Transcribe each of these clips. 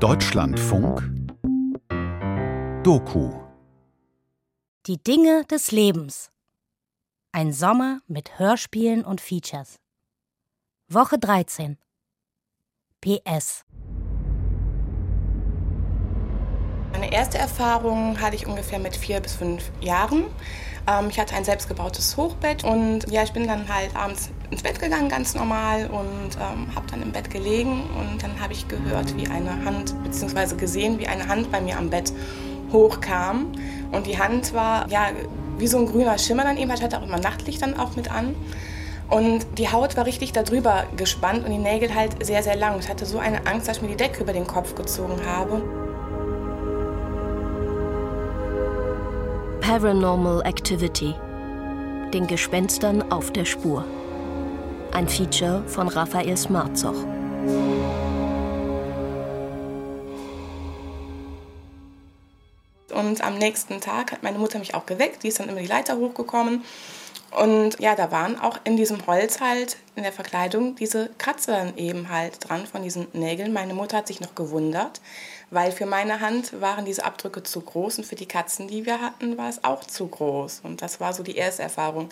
Deutschlandfunk Doku Die Dinge des Lebens. Ein Sommer mit Hörspielen und Features. Woche 13. PS. Meine erste Erfahrung hatte ich ungefähr mit vier bis fünf Jahren. Ähm, ich hatte ein selbstgebautes Hochbett und ja, ich bin dann halt abends ins Bett gegangen, ganz normal und ähm, habe dann im Bett gelegen und dann habe ich gehört, wie eine Hand, beziehungsweise gesehen, wie eine Hand bei mir am Bett hochkam und die Hand war ja wie so ein grüner Schimmer dann eben, ich hatte auch immer Nachtlicht dann auch mit an. Und die Haut war richtig darüber gespannt und die Nägel halt sehr, sehr lang. Ich hatte so eine Angst, dass ich mir die Decke über den Kopf gezogen habe. Paranormal Activity. Den Gespenstern auf der Spur. Ein Feature von Raphael Smarzoch. Und am nächsten Tag hat meine Mutter mich auch geweckt. Die ist dann immer die Leiter hochgekommen. Und ja, da waren auch in diesem Holz halt, in der Verkleidung, diese Kratzer eben halt dran von diesen Nägeln. Meine Mutter hat sich noch gewundert, weil für meine Hand waren diese Abdrücke zu groß und für die Katzen, die wir hatten, war es auch zu groß. Und das war so die erste Erfahrung,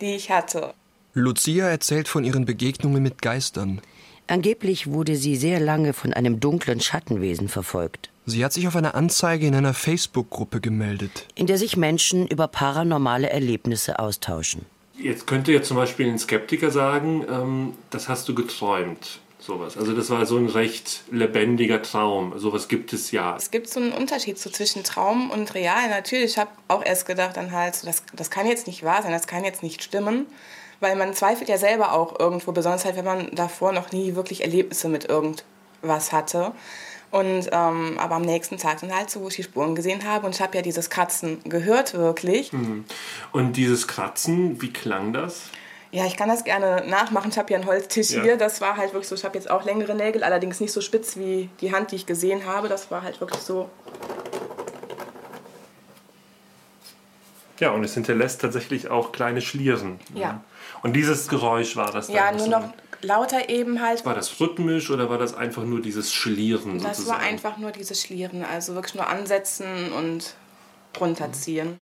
die ich hatte. Lucia erzählt von ihren Begegnungen mit Geistern. Angeblich wurde sie sehr lange von einem dunklen Schattenwesen verfolgt. Sie hat sich auf eine Anzeige in einer Facebook-Gruppe gemeldet, in der sich Menschen über paranormale Erlebnisse austauschen. Jetzt könnte ja zum Beispiel ein Skeptiker sagen, ähm, das hast du geträumt. Sowas. Also das war so ein recht lebendiger Traum. Sowas gibt es ja. Es gibt so einen Unterschied so zwischen Traum und Real. Natürlich, ich habe auch erst gedacht dann halt, das, das kann jetzt nicht wahr sein, das kann jetzt nicht stimmen. Weil man zweifelt ja selber auch irgendwo, besonders halt, wenn man davor noch nie wirklich Erlebnisse mit irgendwas hatte. Und ähm, aber am nächsten Tag dann halt so, wo ich die Spuren gesehen habe und ich habe ja dieses Kratzen gehört wirklich. Mhm. Und dieses Kratzen, wie klang das? Ja, ich kann das gerne nachmachen. Ich habe hier einen Holztisch Ja. hier. Das war halt wirklich so. Ich habe jetzt auch längere Nägel, allerdings nicht so spitz wie die Hand, die ich gesehen habe. Das war halt wirklich so. Ja, und es hinterlässt tatsächlich auch kleine Schlieren. Ja. Und dieses Geräusch war das dann? Ja, nur noch lauter eben halt. War das rhythmisch oder war das einfach nur dieses Schlieren Das sozusagen? war einfach nur dieses Schlieren. Also wirklich nur ansetzen und runterziehen.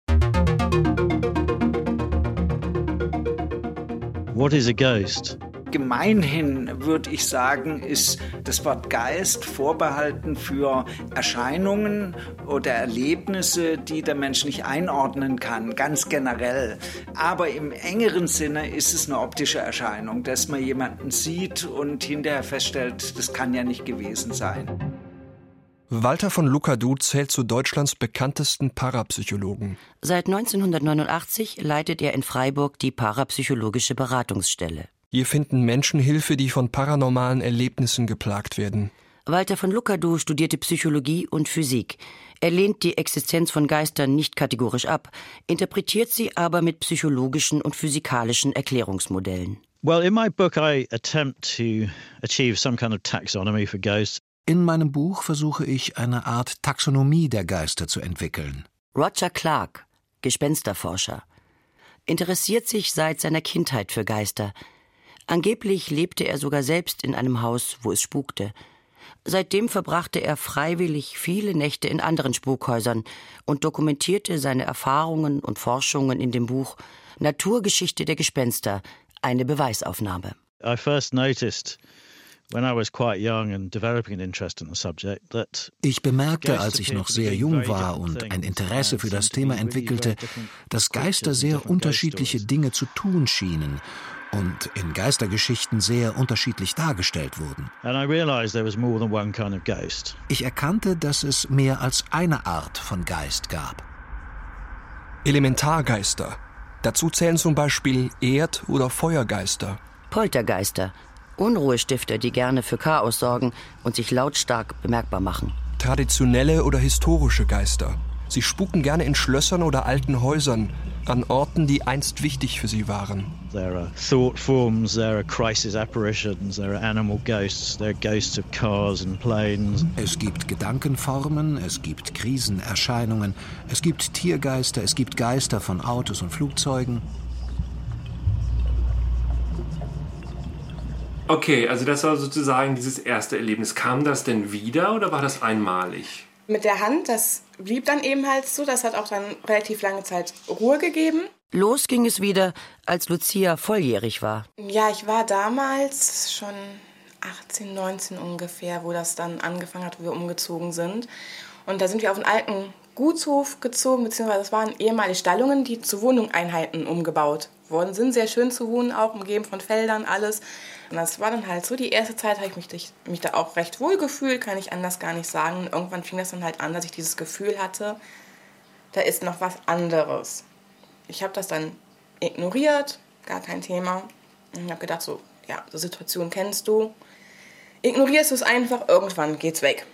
What is a ghost? Gemeinhin würde ich sagen, ist das Wort Geist vorbehalten für Erscheinungen oder Erlebnisse, die der Mensch nicht einordnen kann, ganz generell. Aber im engeren Sinne ist es eine optische Erscheinung, dass man jemanden sieht und hinterher feststellt, das kann ja nicht gewesen sein. Walter von Lucadou zählt zu Deutschlands bekanntesten Parapsychologen. Seit 1989 leitet er in Freiburg die parapsychologische Beratungsstelle. Hier finden Menschen Hilfe, die von paranormalen Erlebnissen geplagt werden. Walter von Lucadou studierte Psychologie und Physik. Er lehnt die Existenz von Geistern nicht kategorisch ab, interpretiert sie aber mit psychologischen und physikalischen Erklärungsmodellen. Well, in my book, I attempt to achieve some kind of taxonomy for ghosts. In meinem Buch versuche ich eine Art Taxonomie der Geister zu entwickeln. Roger Clark, Gespensterforscher, interessiert sich seit seiner Kindheit für Geister. Angeblich lebte er sogar selbst in einem Haus, wo es spukte. Seitdem verbrachte er freiwillig viele Nächte in anderen Spukhäusern und dokumentierte seine Erfahrungen und Forschungen in dem Buch Naturgeschichte der Gespenster, eine Beweisaufnahme. I first noticed Ich bemerkte, als ich noch sehr jung war und ein Interesse für das Thema entwickelte, dass Geister sehr unterschiedliche Dinge zu tun schienen und in Geistergeschichten sehr unterschiedlich dargestellt wurden. and I realized there was more than one kind of ghost. Ich erkannte, dass es mehr als eine Art von Geist gab. Elementargeister. Dazu zählen zum Beispiel Erd- oder Feuergeister. Poltergeister, Unruhestifter, die gerne für Chaos sorgen und sich lautstark bemerkbar machen. Traditionelle oder historische Geister. Sie spuken gerne in Schlössern oder alten Häusern, an Orten, die einst wichtig für sie waren. There are thought forms, there are crisis apparitions, there are animal ghosts, there are ghosts of cars and planes. Es gibt Gedankenformen, es gibt Krisenerscheinungen, es gibt Tiergeister, es gibt Geister von Autos und Flugzeugen. Okay, also das war sozusagen dieses erste Erlebnis. Kam das denn wieder oder war das einmalig? Mit der Hand, das blieb dann eben halt so. Das hat auch dann relativ lange Zeit Ruhe gegeben. Los ging es wieder, als Lucia volljährig war. Ja, ich war damals schon 18, 19 ungefähr, wo das dann angefangen hat, wo wir umgezogen sind. Und da sind wir auf einen alten Gutshof gezogen, beziehungsweise das waren ehemalige Stallungen, die zu Wohneinheiten umgebaut worden sind. Sehr schön zu wohnen, auch umgeben von Feldern, alles. Und das war dann halt so, die erste Zeit habe ich mich, mich da auch recht wohl gefühlt, kann ich anders gar nicht sagen. Und irgendwann fing das dann halt an, dass ich dieses Gefühl hatte, da ist noch was anderes. Ich habe das dann ignoriert, gar kein Thema. Und ich habe gedacht, so, ja, die Situation kennst du. Ignorierst du es einfach, irgendwann geht's weg.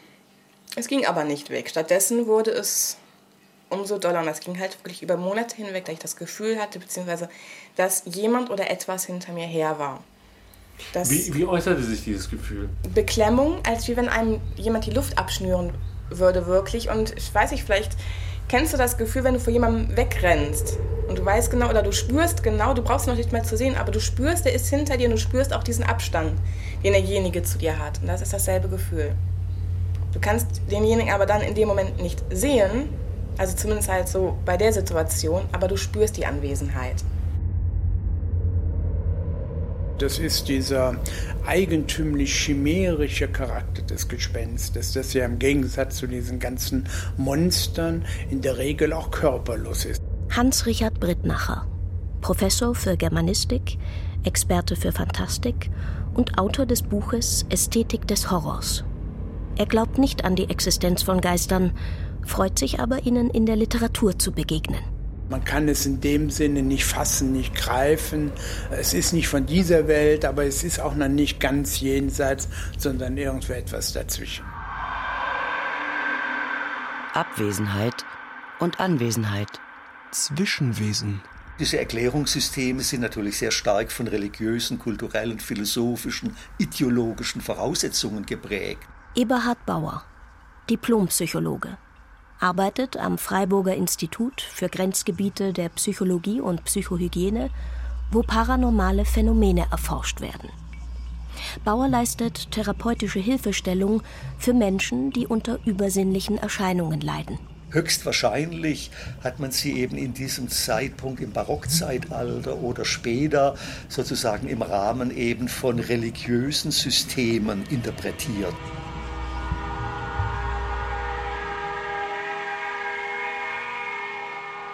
Es ging aber nicht weg. Stattdessen wurde es umso doller. Und das ging halt wirklich über Monate hinweg, da ich das Gefühl hatte, beziehungsweise, dass jemand oder etwas hinter mir her war. Wie, wie, äußerte sich dieses Gefühl? Beklemmung, als wie wenn einem jemand die Luft abschnüren würde, wirklich. Und ich weiß nicht, vielleicht kennst du das Gefühl, wenn du vor jemandem wegrennst und du weißt genau oder du spürst genau, du brauchst noch nicht mehr zu sehen, aber du spürst, der ist hinter dir und du spürst auch diesen Abstand, den derjenige zu dir hat. Und das ist dasselbe Gefühl. Du kannst denjenigen aber dann in dem Moment nicht sehen, also zumindest halt so bei der Situation, aber du spürst die Anwesenheit. Das ist dieser eigentümlich chimärische Charakter des Gespenstes, das ja im Gegensatz zu diesen ganzen Monstern in der Regel auch körperlos ist. Hans-Richard Brittnacher, Professor für Germanistik, Experte für Fantastik und Autor des Buches Ästhetik des Horrors. Er glaubt nicht an die Existenz von Geistern, freut sich aber, ihnen in der Literatur zu begegnen. Man kann es in dem Sinne nicht fassen, nicht greifen. Es ist nicht von dieser Welt, aber es ist auch noch nicht ganz jenseits, sondern irgendwo etwas dazwischen. Abwesenheit und Anwesenheit. Zwischenwesen. Diese Erklärungssysteme sind natürlich sehr stark von religiösen, kulturellen, philosophischen, ideologischen Voraussetzungen geprägt. Eberhard Bauer, Diplompsychologe arbeitet am Freiburger Institut für Grenzgebiete der Psychologie und Psychohygiene, wo paranormale Phänomene erforscht werden. Bauer leistet therapeutische Hilfestellung für Menschen, die unter übersinnlichen Erscheinungen leiden. Höchstwahrscheinlich hat man sie eben in diesem Zeitpunkt im Barockzeitalter oder später sozusagen im Rahmen eben von religiösen Systemen interpretiert.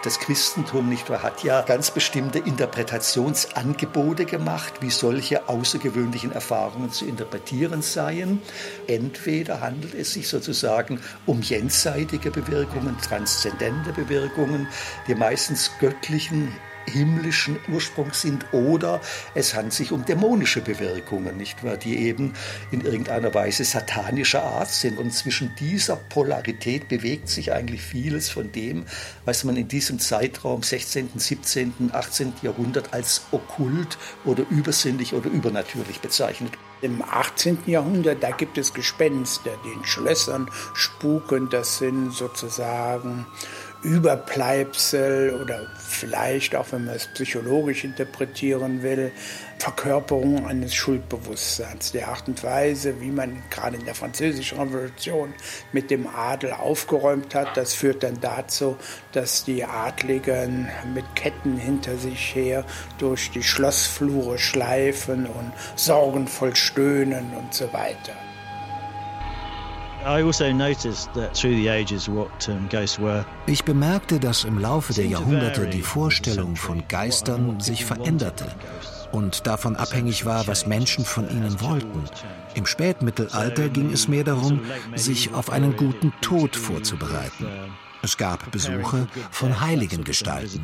Das Christentum nicht wahr, hat ja ganz bestimmte Interpretationsangebote gemacht, wie solche außergewöhnlichen Erfahrungen zu interpretieren seien. Entweder handelt es sich sozusagen um jenseitige Bewirkungen, transzendente Bewirkungen, die meistens göttlichen himmlischen Ursprungs sind oder es handelt sich um dämonische Bewirkungen, nicht wahr, die eben in irgendeiner Weise satanischer Art sind. Und zwischen dieser Polarität bewegt sich eigentlich vieles von dem, was man in diesem Zeitraum 16., 17., 18. Jahrhundert als okkult oder übersinnlich oder übernatürlich bezeichnet. Im 18. Jahrhundert, da gibt es Gespenster, die in Schlössern spuken. Das sind sozusagen Überbleibsel oder vielleicht auch, wenn man es psychologisch interpretieren will, Verkörperung eines Schuldbewusstseins. Der Art und Weise, wie man gerade in der Französischen Revolution mit dem Adel aufgeräumt hat, das führt dann dazu, dass die Adligen mit Ketten hinter sich her durch die Schlossflure schleifen und sorgenvoll stöhnen und so weiter. Also ich bemerkte, dass im Laufe der Jahrhunderte die Vorstellung von Geistern sich veränderte und davon abhängig war, was Menschen von ihnen wollten. Im Spätmittelalter ging es mehr darum, sich auf einen guten Tod vorzubereiten. Es gab Besuche von heiligen Gestalten.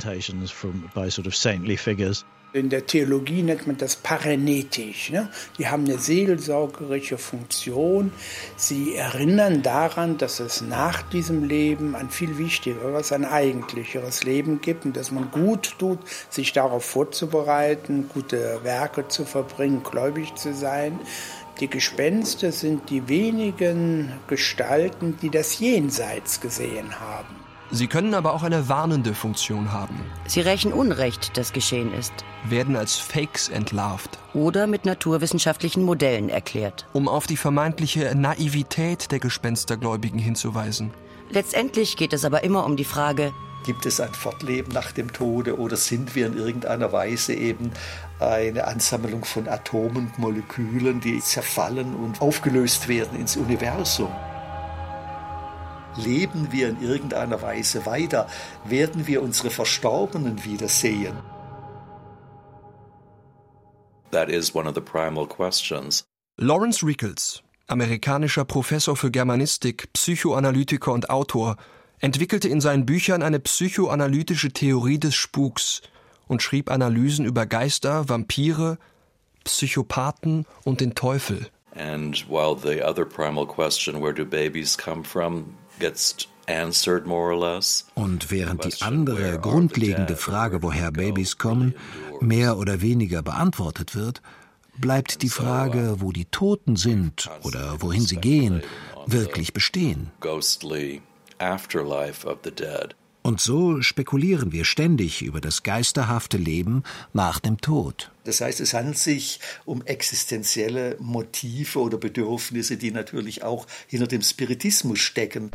In der Theologie nennt man das parenetisch. Ne? Die haben eine seelsorgerische Funktion. Sie erinnern daran, dass es nach diesem Leben ein viel wichtigeres, ein eigentlicheres Leben gibt und dass man gut tut, sich darauf vorzubereiten, gute Werke zu verbringen, gläubig zu sein. Die Gespenster sind die wenigen Gestalten, die das Jenseits gesehen haben. Sie können aber auch eine warnende Funktion haben. Sie rächen Unrecht, das geschehen ist. Werden als Fakes entlarvt. Oder mit naturwissenschaftlichen Modellen erklärt. Um auf die vermeintliche Naivität der Gespenstergläubigen hinzuweisen. Letztendlich geht es aber immer um die Frage, Gibt es ein Fortleben nach dem Tode oder sind wir in irgendeiner Weise eben eine Ansammlung von Atomen und Molekülen, die zerfallen und aufgelöst werden ins Universum? Leben wir in irgendeiner Weise weiter? Werden wir unsere Verstorbenen wiedersehen? That is one of the primal questions. Lawrence Rickles, amerikanischer Professor für Germanistik, Psychoanalytiker und Autor, entwickelte in seinen Büchern eine psychoanalytische Theorie des Spuks und schrieb Analysen über Geister, Vampire, Psychopathen und den Teufel. And while the other primal question, where do babies come from, Und während die andere grundlegende Frage, woher Babys kommen, mehr oder weniger beantwortet wird, bleibt die Frage, wo die Toten sind oder wohin sie gehen, wirklich bestehen. Und so spekulieren wir ständig über das geisterhafte Leben nach dem Tod. Das heißt, es handelt sich um existenzielle Motive oder Bedürfnisse, die natürlich auch hinter dem Spiritismus stecken.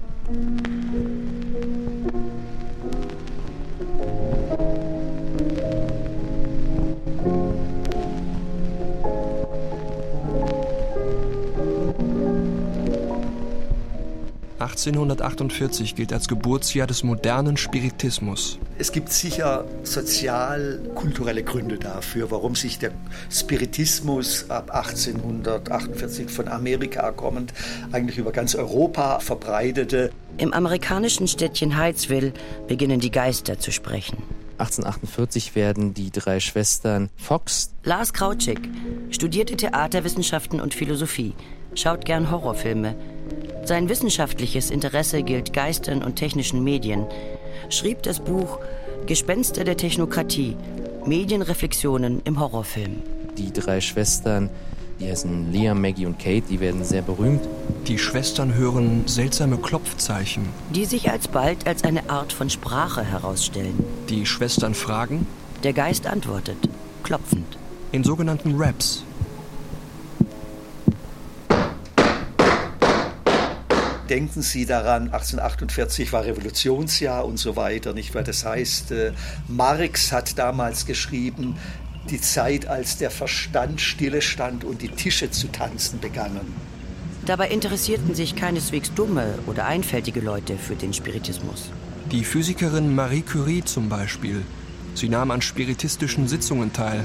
1848 gilt als Geburtsjahr des modernen Spiritismus. Es gibt sicher sozial-kulturelle Gründe dafür, warum sich der Spiritismus ab 1848 von Amerika kommend eigentlich über ganz Europa verbreitete. Im amerikanischen Städtchen Heidsville beginnen die Geister zu sprechen. 1848 werden die drei Schwestern Fox. Lars Krautschik studierte Theaterwissenschaften und Philosophie, schaut gern Horrorfilme sein wissenschaftliches Interesse gilt Geistern und technischen Medien, schrieb das Buch Gespenster der Technokratie, Medienreflexionen im Horrorfilm. Die drei Schwestern, die heißen Liam, Maggie und Kate, die werden sehr berühmt. Die Schwestern hören seltsame Klopfzeichen. Die sich alsbald als eine Art von Sprache herausstellen. Die Schwestern fragen. Der Geist antwortet, klopfend. In sogenannten Raps, denken Sie daran, 1848 war Revolutionsjahr und so weiter, nicht wahr? Das heißt, äh, Marx hat damals geschrieben, die Zeit, als der Verstand stille stand und die Tische zu tanzen begannen. Dabei interessierten sich keineswegs dumme oder einfältige Leute für den Spiritismus. Die Physikerin Marie Curie zum Beispiel. Sie nahm an spiritistischen Sitzungen teil.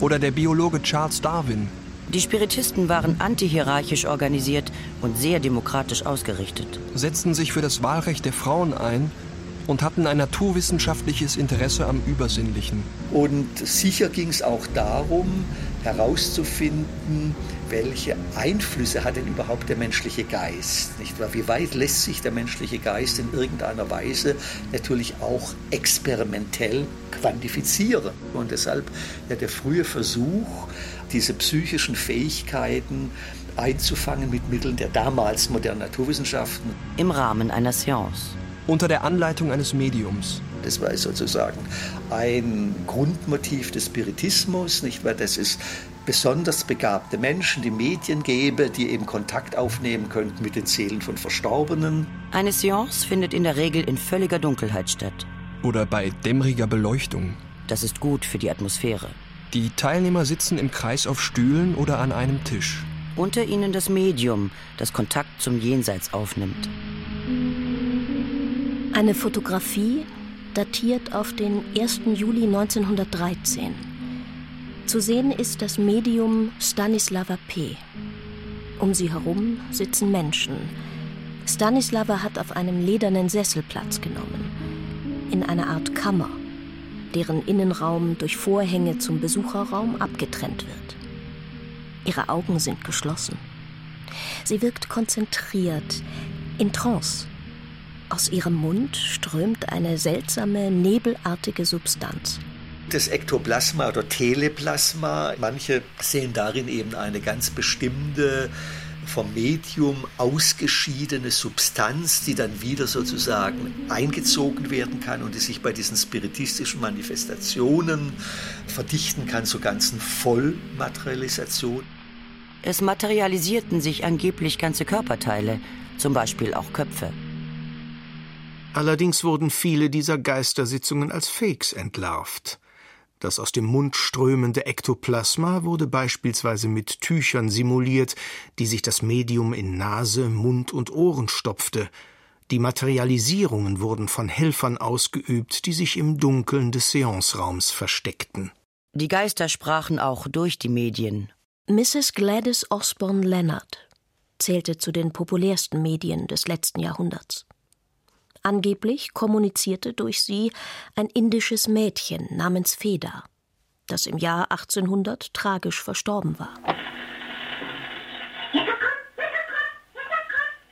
Oder der Biologe Charles Darwin, die Spiritisten waren antihierarchisch organisiert und sehr demokratisch ausgerichtet. Setzten sich für das Wahlrecht der Frauen ein und hatten ein naturwissenschaftliches Interesse am Übersinnlichen. Und sicher ging es auch darum, herauszufinden, welche Einflüsse hat denn überhaupt der menschliche Geist? Nicht wahr? Wie weit lässt sich der menschliche Geist in irgendeiner Weise natürlich auch experimentell quantifizieren? Und deshalb ja, der frühe Versuch, diese psychischen Fähigkeiten einzufangen mit Mitteln der damals modernen Naturwissenschaften. Im Rahmen einer Science. Unter der Anleitung eines Mediums. Das war sozusagen ein Grundmotiv des Spiritismus, nicht wahr? Das ist besonders begabte Menschen, die Medien gäbe, die eben Kontakt aufnehmen könnten mit den Seelen von Verstorbenen. Eine Seance findet in der Regel in völliger Dunkelheit statt. Oder bei dämmeriger Beleuchtung. Das ist gut für die Atmosphäre. Die Teilnehmer sitzen im Kreis auf Stühlen oder an einem Tisch. Unter ihnen das Medium, das Kontakt zum Jenseits aufnimmt. Eine Fotografie datiert auf den 1. Juli 1913. Zu sehen ist das Medium Stanislava P. Um sie herum sitzen Menschen. Stanislava hat auf einem ledernen Sessel Platz genommen. In einer Art Kammer deren Innenraum durch Vorhänge zum Besucherraum abgetrennt wird. Ihre Augen sind geschlossen. Sie wirkt konzentriert, in Trance. Aus ihrem Mund strömt eine seltsame, nebelartige Substanz. Das Ektoplasma oder Teleplasma, manche sehen darin eben eine ganz bestimmte vom Medium ausgeschiedene Substanz, die dann wieder sozusagen eingezogen werden kann und die sich bei diesen spiritistischen Manifestationen verdichten kann zur ganzen Vollmaterialisation. Es materialisierten sich angeblich ganze Körperteile, zum Beispiel auch Köpfe. Allerdings wurden viele dieser Geistersitzungen als Fakes entlarvt. Das aus dem Mund strömende Ektoplasma wurde beispielsweise mit Tüchern simuliert, die sich das Medium in Nase, Mund und Ohren stopfte. Die Materialisierungen wurden von Helfern ausgeübt, die sich im Dunkeln des Seanceraums versteckten. Die Geister sprachen auch durch die Medien. Mrs. Gladys Osborne Leonard zählte zu den populärsten Medien des letzten Jahrhunderts. Angeblich kommunizierte durch sie ein indisches Mädchen namens Feda, das im Jahr 1800 tragisch verstorben war.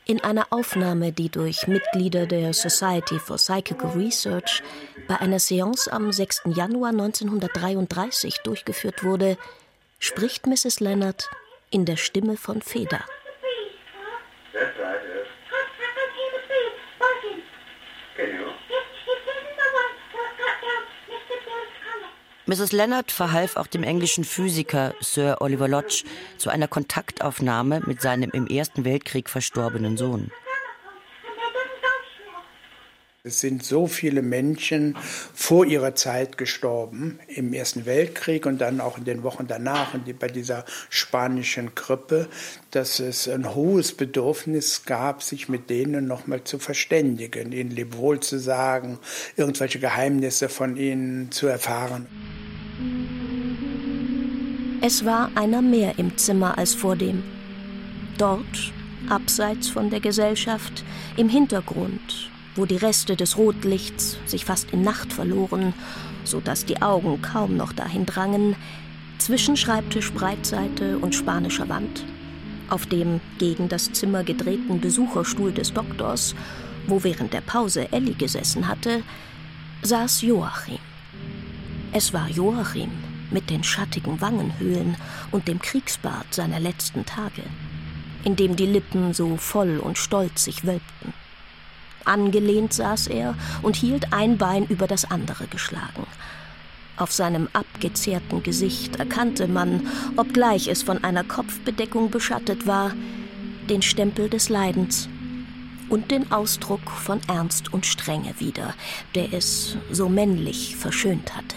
In einer Aufnahme, die durch Mitglieder der Society for Psychical Research bei einer Seance am 6. Januar 1933 durchgeführt wurde, spricht Mrs. Leonard in der Stimme von Feda. Mrs. Leonard verhalf auch dem englischen Physiker Sir Oliver Lodge zu einer Kontaktaufnahme mit seinem im Ersten Weltkrieg verstorbenen Sohn. Es sind so viele Menschen vor ihrer Zeit gestorben, im Ersten Weltkrieg und dann auch in den Wochen danach und bei dieser spanischen Grippe, dass es ein hohes Bedürfnis gab, sich mit denen nochmal zu verständigen, ihnen Lebewohl zu sagen, irgendwelche Geheimnisse von ihnen zu erfahren. Es war einer mehr im Zimmer als vor dem. Dort, abseits von der Gesellschaft, im Hintergrund, wo die Reste des Rotlichts sich fast in Nacht verloren, so dass die Augen kaum noch dahin drangen, zwischen Schreibtisch Breitseite und spanischer Wand, auf dem gegen das Zimmer gedrehten Besucherstuhl des Doktors, wo während der Pause Ellie gesessen hatte, saß Joachim. Es war Joachim mit den schattigen Wangenhöhlen und dem Kriegsbart seiner letzten Tage, in dem die Lippen so voll und stolz sich wölbten. Angelehnt saß er und hielt ein Bein über das andere geschlagen. Auf seinem abgezehrten Gesicht erkannte man, obgleich es von einer Kopfbedeckung beschattet war, den Stempel des Leidens und den Ausdruck von Ernst und Strenge wieder, der es so männlich verschönt hatte.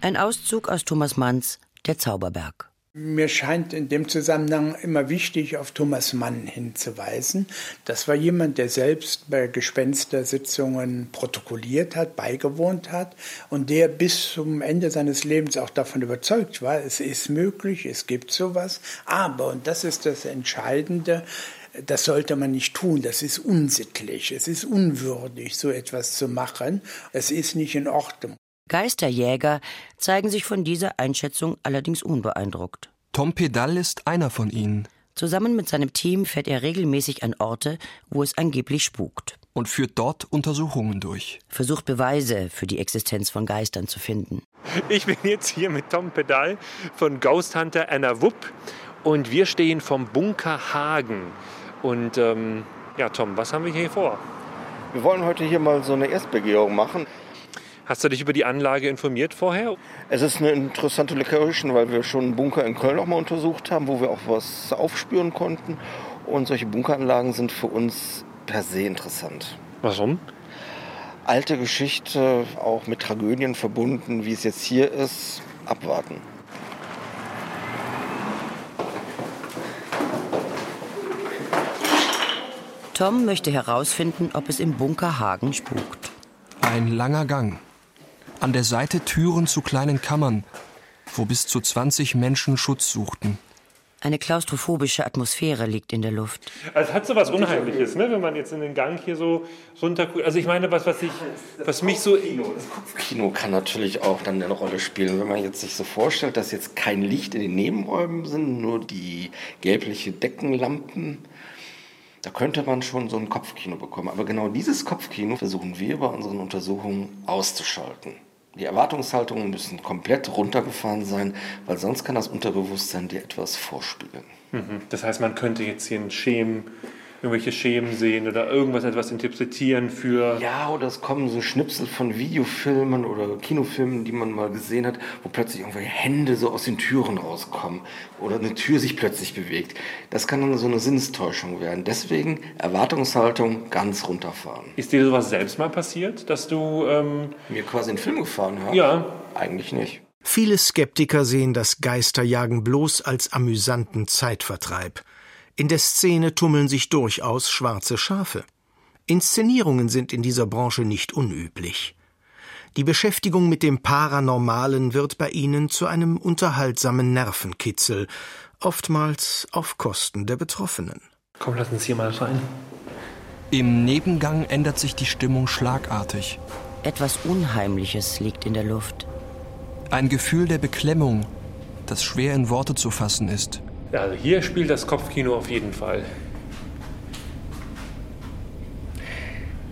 Ein Auszug aus Thomas Manns Der Zauberberg. Mir scheint in dem Zusammenhang immer wichtig, auf Thomas Mann hinzuweisen. Das war jemand, der selbst bei Gespenstersitzungen protokolliert hat, beigewohnt hat und der bis zum Ende seines Lebens auch davon überzeugt war, es ist möglich, es gibt sowas. Aber, und das ist das Entscheidende, das sollte man nicht tun, das ist unsittlich, es ist unwürdig, so etwas zu machen, es ist nicht in Ordnung. Geisterjäger zeigen sich von dieser Einschätzung allerdings unbeeindruckt. Tom Pedal ist einer von ihnen. Zusammen mit seinem Team fährt er regelmäßig an Orte, wo es angeblich spukt. Und führt dort Untersuchungen durch. Versucht Beweise für die Existenz von Geistern zu finden. Ich bin jetzt hier mit Tom Pedal von Ghost Hunter Anna Wupp und wir stehen vom Bunker Hagen. Und ähm, ja, Tom, was haben wir hier vor? Wir wollen heute hier mal so eine Erstbegehung machen. Hast du dich über die Anlage informiert vorher? Es ist eine interessante Location, weil wir schon einen Bunker in Köln auch mal untersucht haben, wo wir auch was aufspüren konnten. Und solche Bunkeranlagen sind für uns per se interessant. Warum? Alte Geschichte, auch mit Tragödien verbunden, wie es jetzt hier ist, abwarten. Tom möchte herausfinden, ob es im Bunker Hagen spukt. Ein langer Gang. An der Seite Türen zu kleinen Kammern, wo bis zu 20 Menschen Schutz suchten. Eine klaustrophobische Atmosphäre liegt in der Luft. Also es hat so was Unheimliches, ne? wenn man jetzt in den Gang hier so runterguckt. Also ich meine, was, was, ich, was mich so... Das Kopfkino kann natürlich auch dann eine Rolle spielen. Wenn man jetzt sich so vorstellt, dass jetzt kein Licht in den Nebenräumen sind, nur die gelbliche Deckenlampen, da könnte man schon so ein Kopfkino bekommen. Aber genau dieses Kopfkino versuchen wir bei unseren Untersuchungen auszuschalten. Die Erwartungshaltungen müssen komplett runtergefahren sein, weil sonst kann das Unterbewusstsein dir etwas vorspiegeln. Mhm. Das heißt, man könnte jetzt hier ein Schemen irgendwelche Schemen sehen oder irgendwas etwas interpretieren für. Ja, oder es kommen so Schnipsel von Videofilmen oder Kinofilmen, die man mal gesehen hat, wo plötzlich irgendwelche Hände so aus den Türen rauskommen oder eine Tür sich plötzlich bewegt. Das kann dann so eine Sinnestäuschung werden. Deswegen Erwartungshaltung ganz runterfahren. Ist dir sowas selbst mal passiert, dass du ähm mir quasi einen Film gefahren hast? Ja. Eigentlich nicht. Viele Skeptiker sehen das Geisterjagen bloß als amüsanten Zeitvertreib. In der Szene tummeln sich durchaus schwarze Schafe. Inszenierungen sind in dieser Branche nicht unüblich. Die Beschäftigung mit dem Paranormalen wird bei ihnen zu einem unterhaltsamen Nervenkitzel, oftmals auf Kosten der Betroffenen. Komm, lass uns hier mal rein. Im Nebengang ändert sich die Stimmung schlagartig. Etwas Unheimliches liegt in der Luft. Ein Gefühl der Beklemmung, das schwer in Worte zu fassen ist. Also hier spielt das Kopfkino auf jeden Fall.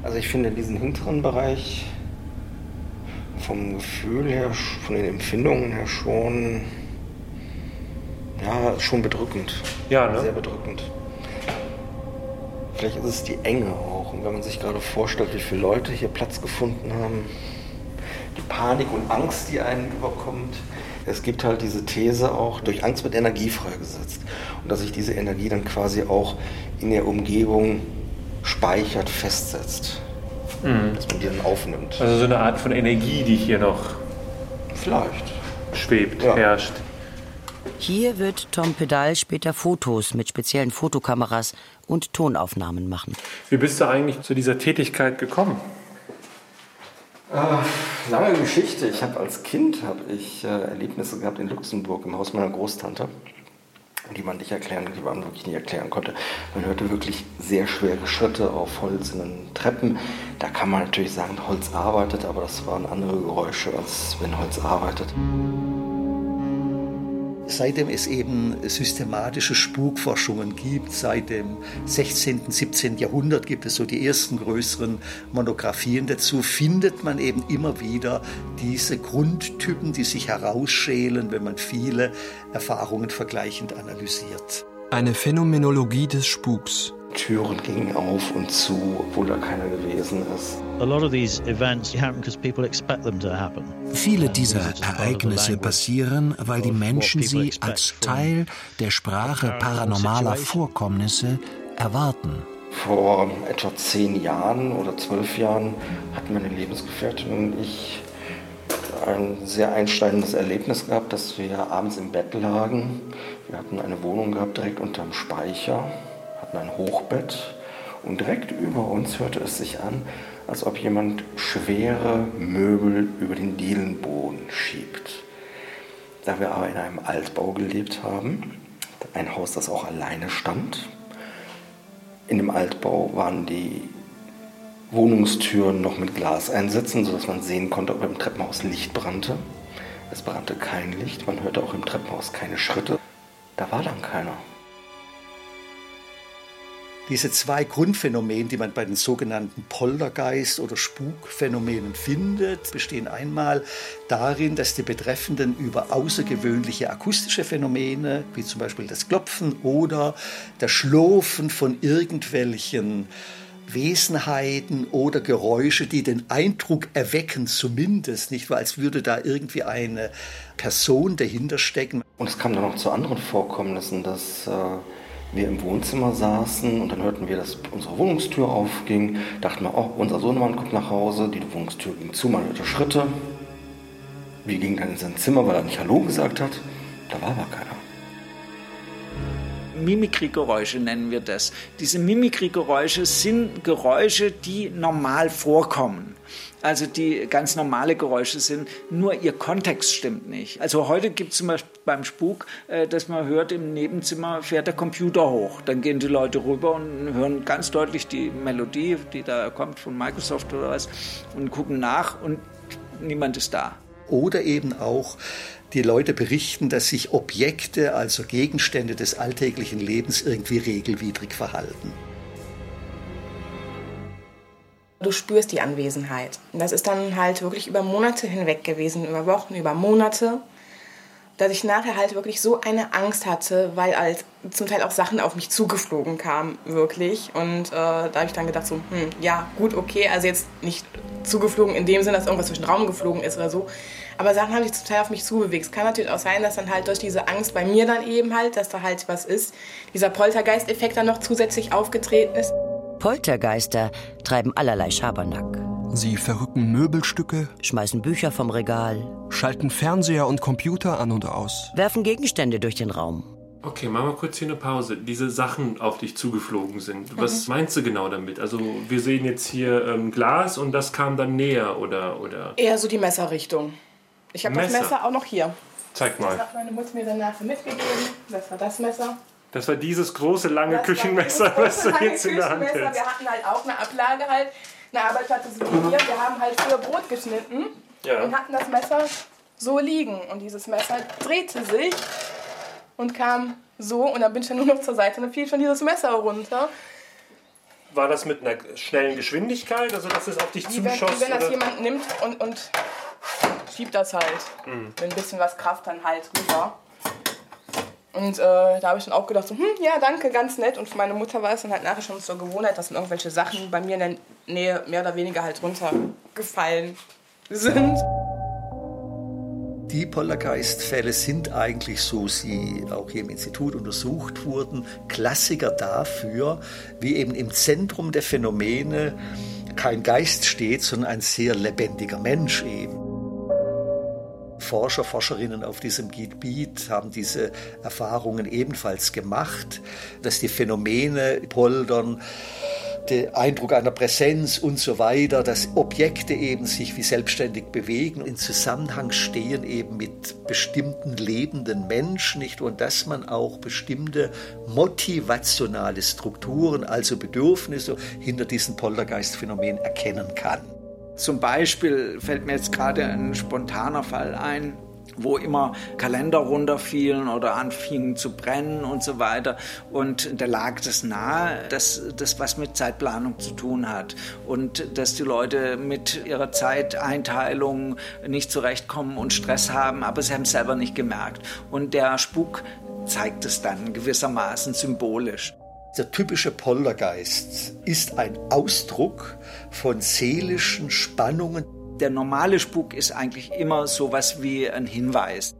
Also ich finde diesen hinteren Bereich vom Gefühl her, von den Empfindungen her schon, ja, schon bedrückend. Ja, ne? Sehr bedrückend. Vielleicht ist es die Enge auch. Und wenn man sich gerade vorstellt, wie viele Leute hier Platz gefunden haben, die Panik und Angst, die einen überkommt, es gibt halt diese These auch, durch Angst wird Energie freigesetzt. Und dass sich diese Energie dann quasi auch in der Umgebung speichert, festsetzt. Mhm. Dass man die dann aufnimmt. Also so eine Art von Energie, die hier noch vielleicht schwebt, ja. herrscht. Hier wird Tom Pedal später Fotos mit speziellen Fotokameras und Tonaufnahmen machen. Wie bist du eigentlich zu dieser Tätigkeit gekommen? Äh, lange Geschichte. Ich habe als Kind habe ich äh, Erlebnisse gehabt in Luxemburg im Haus meiner Großtante, die man nicht erklären, die man wirklich nicht erklären konnte. Man hörte wirklich sehr schwere Schritte auf holzenden Treppen. Da kann man natürlich sagen, Holz arbeitet, aber das waren andere Geräusche, als wenn Holz arbeitet seitdem es eben systematische Spukforschungen gibt, seit dem 16., 17. Jahrhundert gibt es so die ersten größeren Monographien dazu, findet man eben immer wieder diese Grundtypen, die sich herausschälen, wenn man viele Erfahrungen vergleichend analysiert. Eine Phänomenologie des Spuks. Türen gingen auf und zu, obwohl da keiner gewesen ist. Viele dieser Ereignisse passieren, weil die Menschen sie als Teil der Sprache paranormaler Vorkommnisse erwarten. Vor etwa zehn Jahren oder zwölf Jahren hatten meine Lebensgefährtin und ich ein sehr einsteigendes Erlebnis gehabt, dass wir abends im Bett lagen. Wir hatten eine Wohnung gehabt direkt unterm Speicher hatten ein Hochbett und direkt über uns hörte es sich an, als ob jemand schwere Möbel über den Dielenboden schiebt. Da wir aber in einem Altbau gelebt haben, ein Haus, das auch alleine stand, in dem Altbau waren die Wohnungstüren noch mit Glaseinsätzen, sodass man sehen konnte, ob im Treppenhaus Licht brannte. Es brannte kein Licht, man hörte auch im Treppenhaus keine Schritte. Da war dann keiner. Diese zwei Grundphänomene, die man bei den sogenannten Poltergeist- oder Spukphänomenen findet, bestehen einmal darin, dass die Betreffenden über außergewöhnliche akustische Phänomene, wie zum Beispiel das Klopfen oder das Schlurfen von irgendwelchen Wesenheiten oder Geräusche, die den Eindruck erwecken, zumindest, nicht wahr, als würde da irgendwie eine Person dahinter stecken. Und es kam dann noch zu anderen Vorkommnissen, dass äh wir im Wohnzimmer saßen und dann hörten wir, dass unsere Wohnungstür aufging. Dachten wir, oh, unser Sohnemann kommt nach Hause. Die Wohnungstür ging zu, man hörte Schritte. Wir gingen dann in sein Zimmer, weil er nicht Hallo gesagt hat. Da war aber keiner. Mimikry-Geräusche nennen wir das. Diese Mimikry-Geräusche sind Geräusche, die normal vorkommen. Also die ganz normale Geräusche sind, nur ihr Kontext stimmt nicht. Also heute gibt es zum Beispiel beim Spuk, äh, dass man hört, im Nebenzimmer fährt der Computer hoch. Dann gehen die Leute rüber und hören ganz deutlich die Melodie, die da kommt von Microsoft oder was, und gucken nach und niemand ist da. Oder eben auch die Leute berichten, dass sich Objekte, also Gegenstände des alltäglichen Lebens, irgendwie regelwidrig verhalten. Du spürst die Anwesenheit. Das ist dann halt wirklich über Monate hinweg gewesen, über Wochen, über Monate dass ich nachher halt wirklich so eine Angst hatte, weil halt zum Teil auch Sachen auf mich zugeflogen kamen, wirklich. Und äh, da habe ich dann gedacht so, hm, ja, gut, okay, also jetzt nicht zugeflogen in dem Sinne, dass irgendwas den Raum geflogen ist oder so. Aber Sachen haben sich zum Teil auf mich zubewegt. Es kann natürlich auch sein, dass dann halt durch diese Angst bei mir dann eben halt, dass da halt was ist, dieser Poltergeist-Effekt dann noch zusätzlich aufgetreten ist. Poltergeister treiben allerlei Schabernack. Sie verrücken Möbelstücke, schmeißen Bücher vom Regal, schalten Fernseher und Computer an und aus, werfen Gegenstände durch den Raum. Okay, machen wir kurz hier eine Pause. Diese Sachen auf dich zugeflogen sind. Was mhm. meinst du genau damit? Also wir sehen jetzt hier ähm, Glas und das kam dann näher oder oder? Eher so die Messerrichtung. Ich habe das Messer auch noch hier. Zeig mal. Das hat meine Mutter mir danach mitgegeben. Das war das Messer. Das war dieses große lange das Küchenmesser, was du jetzt in der Hand hältst. Wir hatten halt auch eine Ablage halt eine Arbeitsplatte so wie hier. Wir haben halt früher Brot geschnitten ja. und hatten das Messer so liegen. Und dieses Messer drehte sich und kam so und dann bin ich dann nur noch zur Seite und dann fiel schon dieses Messer runter. War das mit einer schnellen Geschwindigkeit, also dass es auf dich wie zuschoss? Wenn, wie wenn das jemand nimmt und, und schiebt das halt mhm. mit ein bisschen was Kraft dann halt rüber. Und äh, da habe ich dann auch gedacht, so, hm, ja, danke, ganz nett. Und für meine Mutter war es dann halt nachher schon zur Gewohnheit, dass dann irgendwelche Sachen bei mir in der Nähe mehr oder weniger halt runtergefallen sind. Die Poltergeistfälle sind eigentlich, so sie auch hier im Institut untersucht wurden, Klassiker dafür, wie eben im Zentrum der Phänomene kein Geist steht, sondern ein sehr lebendiger Mensch eben. Forscher, Forscherinnen auf diesem Gebiet haben diese Erfahrungen ebenfalls gemacht, dass die Phänomene Poldern, der Eindruck einer Präsenz und so weiter, dass Objekte eben sich wie selbstständig bewegen, in Zusammenhang stehen eben mit bestimmten lebenden Menschen, nicht? Und dass man auch bestimmte motivationale Strukturen, also Bedürfnisse hinter diesen Poltergeistphänomenen erkennen kann. Zum Beispiel fällt mir jetzt gerade ein spontaner Fall ein, wo immer Kalender runterfielen oder anfingen zu brennen und so weiter. Und da lag das nahe, dass das was mit Zeitplanung zu tun hat und dass die Leute mit ihrer Zeiteinteilung nicht zurechtkommen und Stress haben, aber sie haben es selber nicht gemerkt. Und der Spuk zeigt es dann gewissermaßen symbolisch. Der typische Poltergeist ist ein Ausdruck von seelischen Spannungen. Der normale Spuk ist eigentlich immer so was wie ein Hinweis.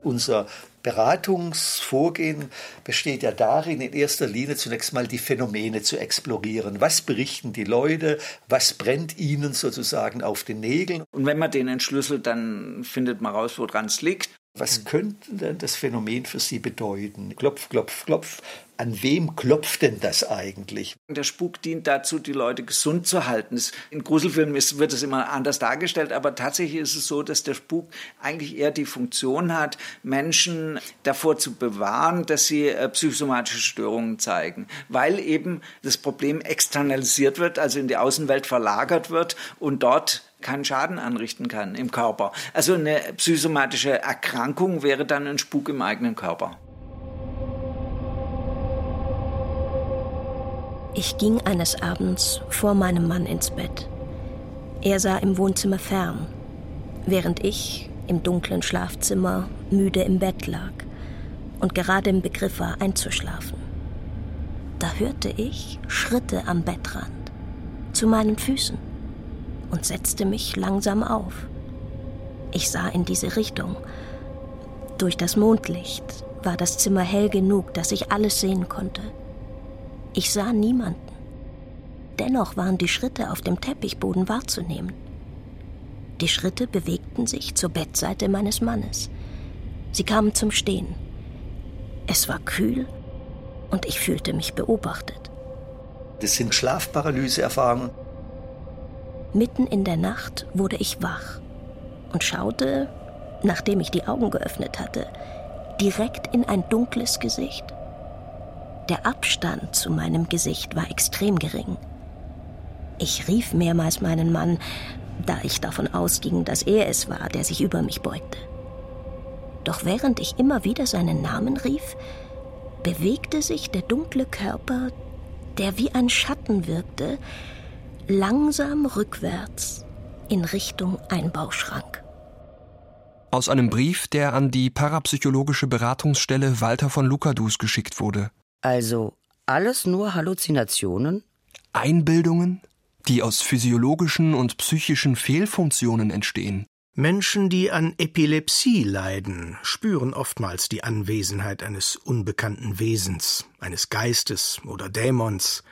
Unser Beratungsvorgehen besteht ja darin, in erster Linie zunächst mal die Phänomene zu explorieren. Was berichten die Leute? Was brennt ihnen sozusagen auf den Nägeln? Und wenn man den entschlüsselt, dann findet man raus, woran es liegt. Was könnte denn das Phänomen für Sie bedeuten? Klopf, klopf, klopf. An wem klopft denn das eigentlich? Der Spuk dient dazu, die Leute gesund zu halten. In Gruselfilmen ist, wird es immer anders dargestellt, aber tatsächlich ist es so, dass der Spuk eigentlich eher die Funktion hat, Menschen davor zu bewahren, dass sie äh, psychosomatische Störungen zeigen, weil eben das Problem externalisiert wird, also in die Außenwelt verlagert wird und dort keinen Schaden anrichten kann im Körper. Also eine psychosomatische Erkrankung wäre dann ein Spuk im eigenen Körper. Ich ging eines Abends vor meinem Mann ins Bett. Er sah im Wohnzimmer fern, während ich im dunklen Schlafzimmer müde im Bett lag und gerade im Begriff war einzuschlafen. Da hörte ich Schritte am Bettrand zu meinen Füßen und setzte mich langsam auf. Ich sah in diese Richtung. Durch das Mondlicht war das Zimmer hell genug, dass ich alles sehen konnte. Ich sah niemanden. Dennoch waren die Schritte auf dem Teppichboden wahrzunehmen. Die Schritte bewegten sich zur Bettseite meines Mannes. Sie kamen zum Stehen. Es war kühl und ich fühlte mich beobachtet. Das sind Schlafparalyseerfahrungen. Mitten in der Nacht wurde ich wach und schaute, nachdem ich die Augen geöffnet hatte, direkt in ein dunkles Gesicht. Der Abstand zu meinem Gesicht war extrem gering. Ich rief mehrmals meinen Mann, da ich davon ausging, dass er es war, der sich über mich beugte. Doch während ich immer wieder seinen Namen rief, bewegte sich der dunkle Körper, der wie ein Schatten wirkte, langsam rückwärts in Richtung Einbauschrank. Aus einem Brief, der an die parapsychologische Beratungsstelle Walter von Lukadus geschickt wurde. Also alles nur Halluzinationen? Einbildungen, die aus physiologischen und psychischen Fehlfunktionen entstehen. Menschen, die an Epilepsie leiden, spüren oftmals die Anwesenheit eines unbekannten Wesens, eines Geistes oder Dämons.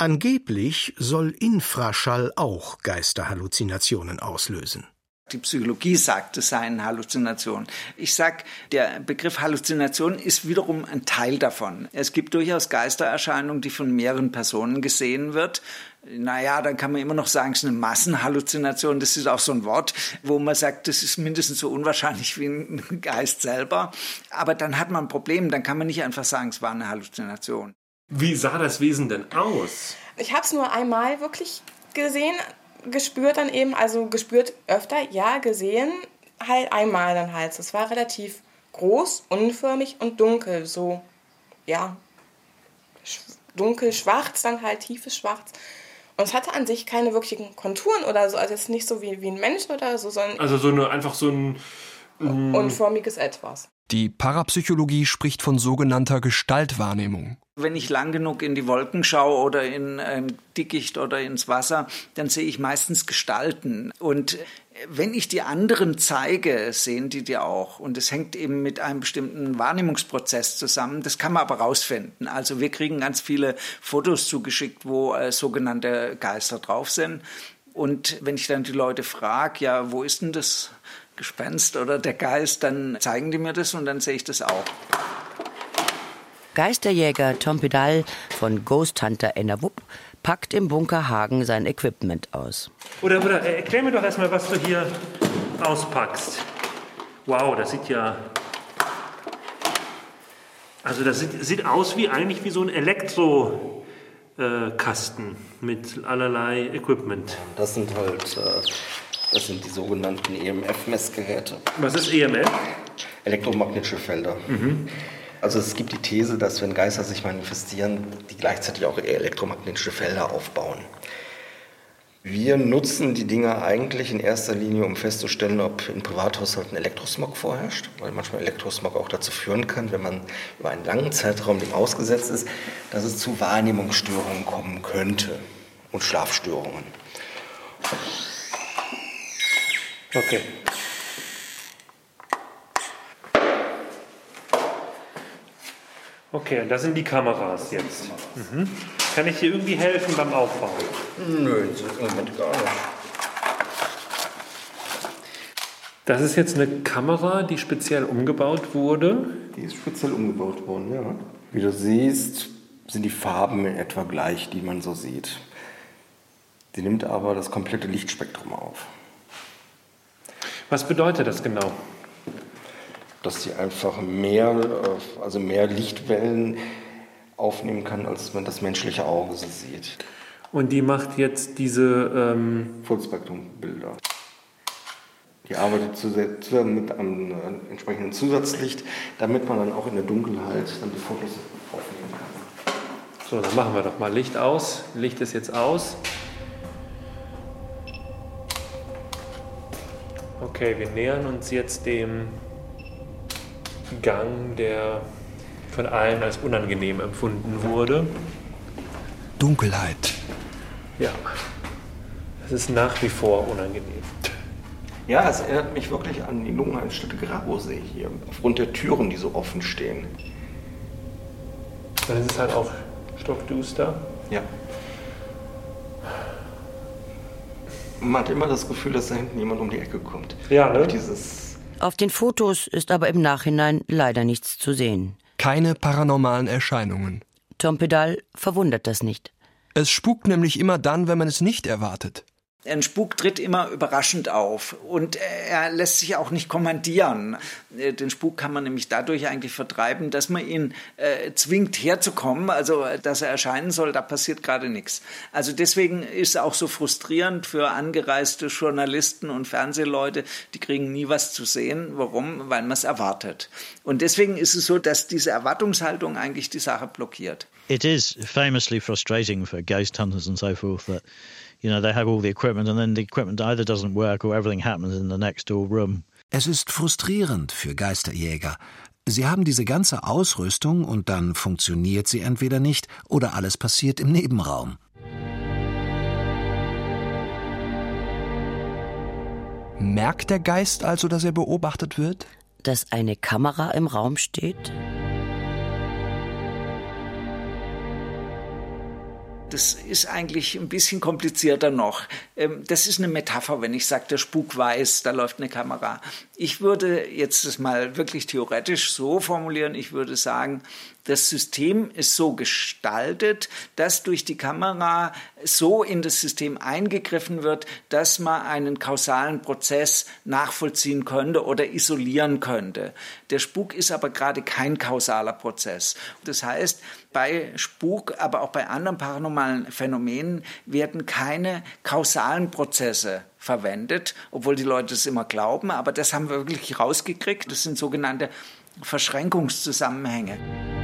Angeblich soll Infraschall auch Geisterhalluzinationen auslösen. Die Psychologie sagt, es seien Halluzinationen. Ich sag, der Begriff Halluzination ist wiederum ein Teil davon. Es gibt durchaus Geistererscheinungen, die von mehreren Personen gesehen wird. Naja, dann kann man immer noch sagen, es ist eine Massenhalluzination. Das ist auch so ein Wort, wo man sagt, das ist mindestens so unwahrscheinlich wie ein Geist selber. Aber dann hat man ein Problem. Dann kann man nicht einfach sagen, es war eine Halluzination. Wie sah das Wesen denn aus? Ich habe es nur einmal wirklich gesehen gespürt dann eben, also gespürt öfter, ja, gesehen halt einmal dann halt. Es war relativ groß, unförmig und dunkel, so, ja, dunkel, schwarz, dann halt tiefes Schwarz. Und es hatte an sich keine wirklichen Konturen oder so, also es ist nicht so wie, wie ein Mensch oder so, sondern. Also so eine, einfach so ein. Unförmiges Etwas. Die Parapsychologie spricht von sogenannter Gestaltwahrnehmung. Wenn ich lang genug in die Wolken schaue oder in ähm, Dickicht oder ins Wasser, dann sehe ich meistens Gestalten. Und wenn ich die anderen zeige, sehen die die auch. Und es hängt eben mit einem bestimmten Wahrnehmungsprozess zusammen. Das kann man aber rausfinden. Also wir kriegen ganz viele Fotos zugeschickt, wo äh, sogenannte Geister drauf sind. Und wenn ich dann die Leute frage, ja, wo ist denn das Gespenst oder der Geist, dann zeigen die mir das und dann sehe ich das auch. Geisterjäger Tom Pedal von Ghost Hunter Ennerwupp packt im Bunker Hagen sein Equipment aus. Oder, oder äh, erklär mir doch erstmal, was du hier auspackst. Wow, das sieht ja. Also, das sieht, sieht aus wie eigentlich wie so ein Elektrokasten äh, mit allerlei Equipment. Das sind halt. Äh, das sind die sogenannten EMF-Messgeräte. Was ist EMF? Elektromagnetische Felder. Mhm. Also es gibt die These, dass wenn Geister sich manifestieren, die gleichzeitig auch elektromagnetische Felder aufbauen. Wir nutzen die Dinger eigentlich in erster Linie, um festzustellen, ob in Privathaushalten Elektrosmog vorherrscht, weil manchmal Elektrosmog auch dazu führen kann, wenn man über einen langen Zeitraum dem ausgesetzt ist, dass es zu Wahrnehmungsstörungen kommen könnte und Schlafstörungen. Okay. Okay, und das sind die Kameras jetzt. Mhm. Kann ich dir irgendwie helfen beim Aufbau? Nö, im Moment gar nicht. Das ist jetzt eine Kamera, die speziell umgebaut wurde. Die ist speziell umgebaut worden, ja. Wie du siehst, sind die Farben in etwa gleich, die man so sieht. Sie nimmt aber das komplette Lichtspektrum auf. Was bedeutet das genau? dass sie einfach mehr, äh, also mehr Lichtwellen aufnehmen kann, als man das menschliche Auge so sieht. Und die macht jetzt diese ähm Vollspektrum-Bilder. Die arbeitet zusammen mit einem äh, entsprechenden Zusatzlicht, damit man dann auch in der Dunkelheit dann die Fotos aufnehmen kann. So, dann machen wir doch mal Licht aus. Licht ist jetzt aus. Okay, wir nähern uns jetzt dem Gang, der von allen als unangenehm empfunden wurde. Dunkelheit. Ja, es ist nach wie vor unangenehm. Ja, es erinnert mich wirklich an die Lungenheilstätte Grabosee hier, aufgrund der Türen, die so offen stehen. Dann ist es halt auch stockduster. Ja. Man hat immer das Gefühl, dass da hinten jemand um die Ecke kommt. Ja, ne? Dieses auf den Fotos ist aber im Nachhinein leider nichts zu sehen. Keine paranormalen Erscheinungen. Tom Pedal verwundert das nicht. Es spukt nämlich immer dann, wenn man es nicht erwartet. Ein Spuk tritt immer überraschend auf und er lässt sich auch nicht kommandieren. Äh, den Spuk kann man nämlich dadurch eigentlich vertreiben, dass man ihn äh, zwingt herzukommen, also dass er erscheinen soll, da passiert gerade nichts. Also deswegen ist es auch so frustrierend für angereiste Journalisten und Fernsehleute, die kriegen nie was zu sehen. Warum? Weil man es erwartet. Und deswegen ist es so, dass diese Erwartungshaltung eigentlich die Sache blockiert. It is famously frustrating for ghost hunters and so forth that, you know, they have all the equipment and then the equipment either doesn't work or everything happens in the next door room. Es ist frustrierend für Geisterjäger. Sie haben diese ganze Ausrüstung und dann funktioniert sie entweder nicht oder alles passiert im Nebenraum. Merkt der Geist also, dass er beobachtet wird? Dass eine Kamera im Raum steht? Das ist eigentlich ein bisschen komplizierter noch. Ähm, das ist eine Metapher, wenn ich sage, der Spuk weiß, da läuft eine Kamera. Ich würde jetzt das mal wirklich theoretisch so formulieren, ich würde sagen, das System ist so gestaltet, dass durch die Kamera so in das System eingegriffen wird, dass man einen kausalen Prozess nachvollziehen könnte oder isolieren könnte. Der Spuk ist aber gerade kein kausaler Prozess. Das heißt, bei Spuk, aber auch bei anderen paranormalen Phänomenen werden keine kausalen Prozesse verwendet, obwohl die Leute es immer glauben, aber das haben wir wirklich rausgekriegt. Das sind sogenannte Verschränkungszusammenhänge.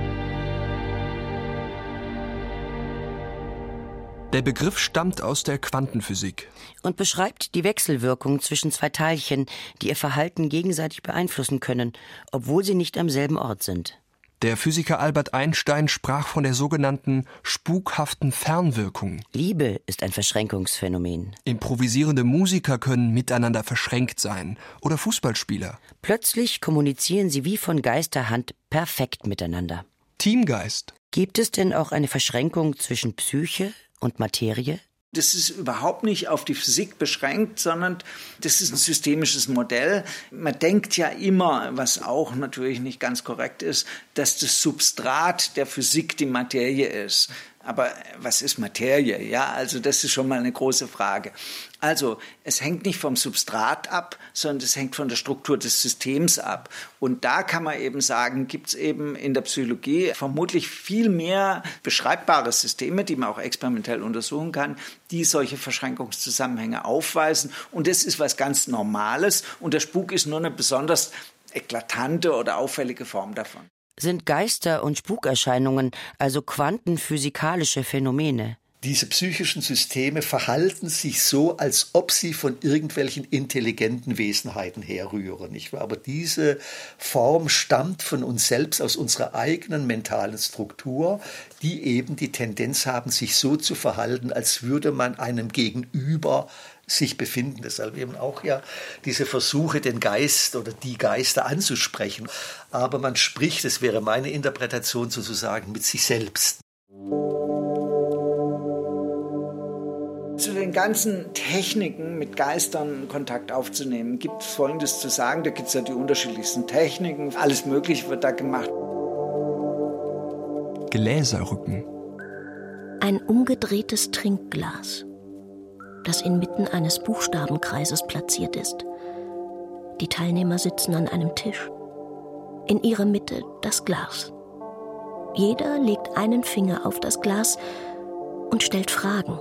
Der Begriff stammt aus der Quantenphysik und beschreibt die Wechselwirkung zwischen zwei Teilchen, die ihr Verhalten gegenseitig beeinflussen können, obwohl sie nicht am selben Ort sind. Der Physiker Albert Einstein sprach von der sogenannten spukhaften Fernwirkung. Liebe ist ein Verschränkungsphänomen. Improvisierende Musiker können miteinander verschränkt sein oder Fußballspieler. Plötzlich kommunizieren sie wie von Geisterhand perfekt miteinander. Teamgeist. Gibt es denn auch eine Verschränkung zwischen Psyche, und Materie? Das ist überhaupt nicht auf die Physik beschränkt, sondern das ist ein systemisches Modell. Man denkt ja immer, was auch natürlich nicht ganz korrekt ist, dass das Substrat der Physik die Materie ist. Aber was ist Materie? Ja, also das ist schon mal eine große Frage. Also es hängt nicht vom Substrat ab, sondern es hängt von der Struktur des Systems ab. Und da kann man eben sagen, gibt es eben in der Psychologie vermutlich viel mehr beschreibbare Systeme, die man auch experimentell untersuchen kann, die solche Verschränkungszusammenhänge aufweisen. Und das ist was ganz Normales. Und der Spuk ist nur eine besonders eklatante oder auffällige Form davon sind Geister und Spukerscheinungen also quantenphysikalische Phänomene. Diese psychischen Systeme verhalten sich so, als ob sie von irgendwelchen intelligenten Wesenheiten herrühren. Nicht wahr? Aber diese Form stammt von uns selbst, aus unserer eigenen mentalen Struktur, die eben die Tendenz haben, sich so zu verhalten, als würde man einem Gegenüber sich befinden. Deshalb eben auch ja diese Versuche, den Geist oder die Geister anzusprechen. Aber man spricht, das wäre meine Interpretation sozusagen, mit sich selbst. Ganzen Techniken, mit Geistern Kontakt aufzunehmen, gibt es Folgendes zu sagen. Da gibt es ja die unterschiedlichsten Techniken. Alles Mögliche wird da gemacht. Gläserrücken. Ein umgedrehtes Trinkglas das inmitten eines Buchstabenkreises platziert ist. Die Teilnehmer sitzen an einem Tisch. In ihrer Mitte das Glas. Jeder legt einen Finger auf das Glas und stellt Fragen.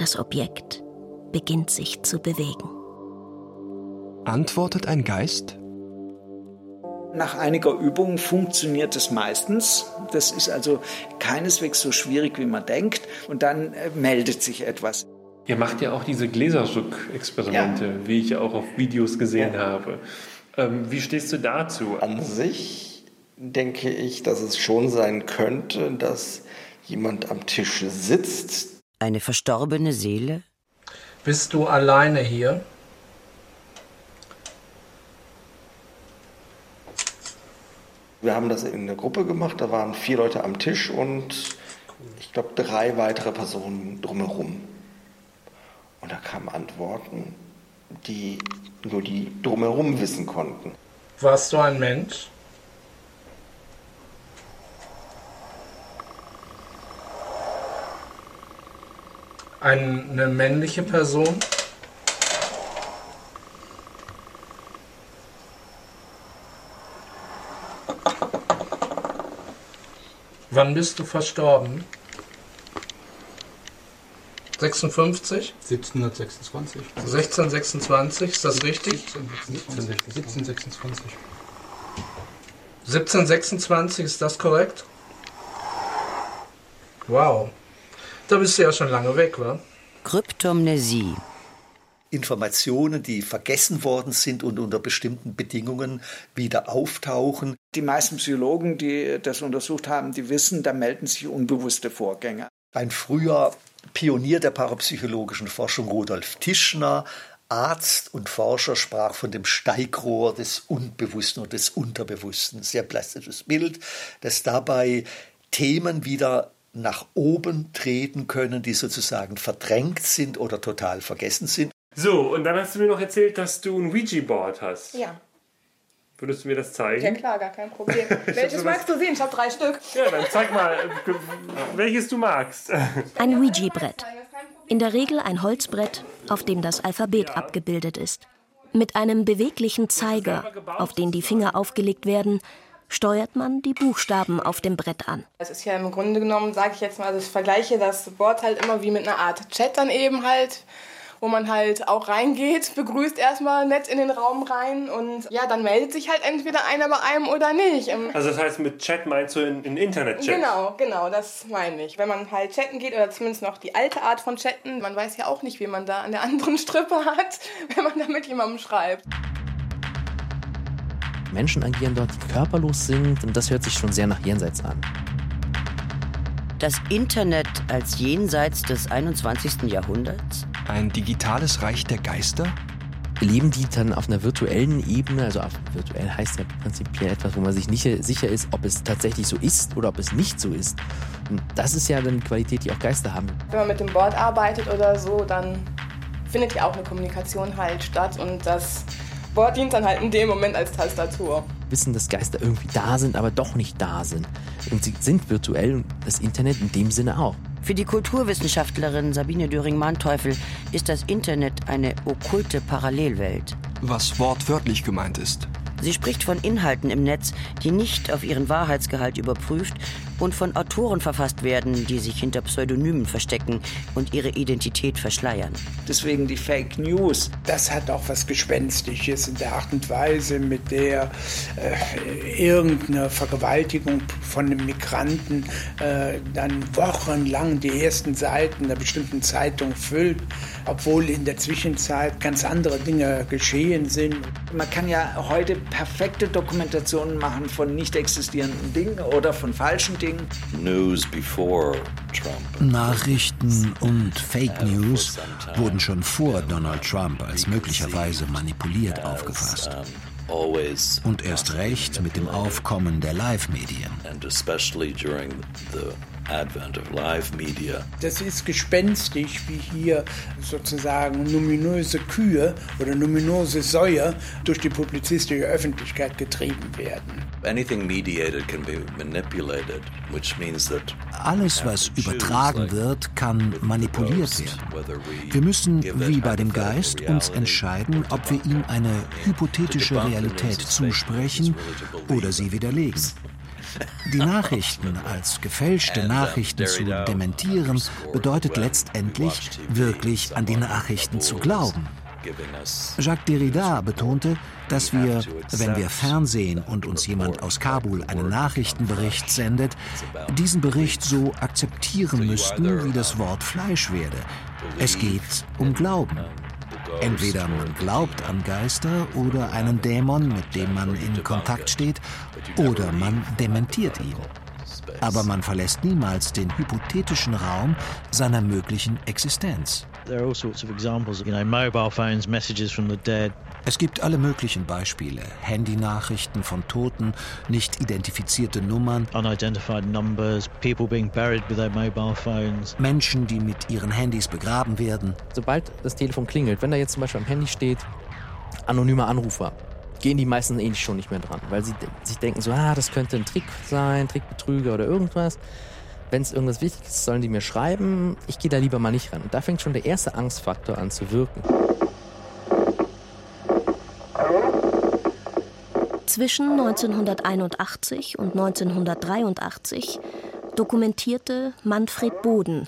Das Objekt beginnt sich zu bewegen. Antwortet ein Geist? Nach einiger Übung funktioniert es meistens. Das ist also keineswegs so schwierig, wie man denkt. Und dann äh, meldet sich etwas. Ihr macht ja auch diese Gläserstück-Experimente, ja. wie ich auch auf Videos gesehen ja. habe. Ähm, wie stehst du dazu? An sich denke ich, dass es schon sein könnte, dass jemand am Tisch sitzt. Eine verstorbene Seele? Bist du alleine hier? Wir haben das in der Gruppe gemacht, da waren vier Leute am Tisch und ich glaube drei weitere Personen drumherum. Und da kamen Antworten, die nur die drumherum wissen konnten. Warst du ein Mensch? Eine männliche Person? Wann bist du verstorben? 56? 1726. 1626, ist das richtig? 1726. 1726, ist das korrekt? Wow. Da bist du ja schon lange weg, wa? Kryptomnesie. Informationen, die vergessen worden sind und unter bestimmten Bedingungen wieder auftauchen. Die meisten Psychologen, die das untersucht haben, die wissen, da melden sich unbewusste Vorgänge. Ein früher Pionier der parapsychologischen Forschung, Rudolf Tischner, Arzt und Forscher, sprach von dem Steigrohr des Unbewussten und des Unterbewussten. Sehr plastisches Bild, dass dabei Themen wieder nach oben treten können, die sozusagen verdrängt sind oder total vergessen sind. So, und dann hast du mir noch erzählt, dass du ein Ouija-Board hast. Ja. Würdest du mir das zeigen? Ja klar, gar kein Problem. Welches magst du sehen? Ich habe drei Stück. Ja, dann zeig mal, äh, welches du magst. Ein Ouija-Brett. In der Regel ein Holzbrett, auf dem das Alphabet abgebildet ist. Mit einem beweglichen Zeiger, auf den die Finger aufgelegt werden, steuert man die Buchstaben auf dem Brett an. Es ist ja im Grunde genommen, sage ich jetzt mal, also ich vergleiche das Board halt immer wie mit einer Art Chat dann eben halt wo man halt auch reingeht, begrüßt erstmal nett in den Raum rein und ja, dann meldet sich halt entweder einer bei einem oder nicht. Ähm, also das heißt, mit Chat meinst du in, in Internet-Chat? Genau, genau, das meine ich. Wenn man halt chatten geht oder zumindest noch die alte Art von chatten, man weiß ja auch nicht, wie man da an der anderen Strippe hat, wenn man da mit jemandem schreibt. Menschen agieren dort, die körperlos sind und das hört sich schon sehr nach Jenseits an. Das Internet als jenseits des 21. Jahrhunderts? Ein digitales Reich der Geister? Leben die dann auf einer virtuellen Ebene, also virtuell heißt ja prinzipiell etwas, wo man sich nicht sicher ist, ob es tatsächlich so ist oder ob es nicht so ist. Und das ist ja dann die Qualität, die auch Geister haben. Wenn man mit dem Board arbeitet oder so, dann findet ja auch eine Kommunikation halt statt und das Board dient dann halt in dem Moment als Tastatur. Wissen, dass Geister irgendwie da sind, aber doch nicht da sind. Und sie sind virtuell und das Internet in dem Sinne auch. Für die Kulturwissenschaftlerin Sabine Döring-Manteuffel ist das Internet eine okkulte Parallelwelt. Was wortwörtlich gemeint ist. Sie spricht von Inhalten im Netz, die nicht auf ihren Wahrheitsgehalt überprüft und von Autoren verfasst werden, die sich hinter Pseudonymen verstecken und ihre Identität verschleiern. Deswegen die Fake News. Das hat auch was Gespenstisches in der Art und Weise, mit der äh, irgendeine Vergewaltigung von einem Migranten äh, dann wochenlang die ersten Seiten einer bestimmten Zeitung füllt, obwohl in der Zwischenzeit ganz andere Dinge geschehen sind. Man kann ja heute perfekte Dokumentationen machen von nicht existierenden Dingen oder von falschen Dingen. Nachrichten und Fake News wurden schon vor Donald Trump als möglicherweise manipuliert aufgefasst. Und erst recht mit dem Aufkommen der Live-Medien. Das ist gespenstisch, wie hier sozusagen numinöse Kühe oder numinöse Säue durch die publizistische Öffentlichkeit getrieben werden. Alles, was übertragen wird, kann manipuliert werden. Wir müssen, wie bei dem Geist, uns entscheiden, ob wir ihm eine hypothetische Realität zusprechen oder sie widerlegen. Die Nachrichten als gefälschte Nachrichten zu dementieren, bedeutet letztendlich, wirklich an die Nachrichten zu glauben. Jacques Derrida betonte, dass wir, wenn wir Fernsehen und uns jemand aus Kabul einen Nachrichtenbericht sendet, diesen Bericht so akzeptieren müssten, wie das Wort Fleisch werde. Es geht um Glauben. Entweder man glaubt an Geister oder einen Dämon, mit dem man in Kontakt steht, oder man dementiert ihn. Aber man verlässt niemals den hypothetischen Raum seiner möglichen Existenz. There are all sorts of examples, you know, mobile phones, messages from the dead. Es gibt alle möglichen Beispiele. Handynachrichten von Toten, nicht identifizierte Nummern. Unidentified numbers, people being buried with their mobile phones. Menschen, die mit ihren Handys begraben werden. Sobald das Telefon klingelt, wenn da jetzt zum Beispiel am Handy steht, anonymer Anrufer, gehen die meisten eh schon nicht mehr dran, weil sie sich denken so, ah, das könnte ein Trick sein, Trickbetrüger oder irgendwas. Wenn es irgendwas Wichtiges ist, sollen die mir schreiben. Ich gehe da lieber mal nicht ran. Und da fängt schon der erste Angstfaktor an zu wirken. Zwischen 1981 und 1983 dokumentierte Manfred Boden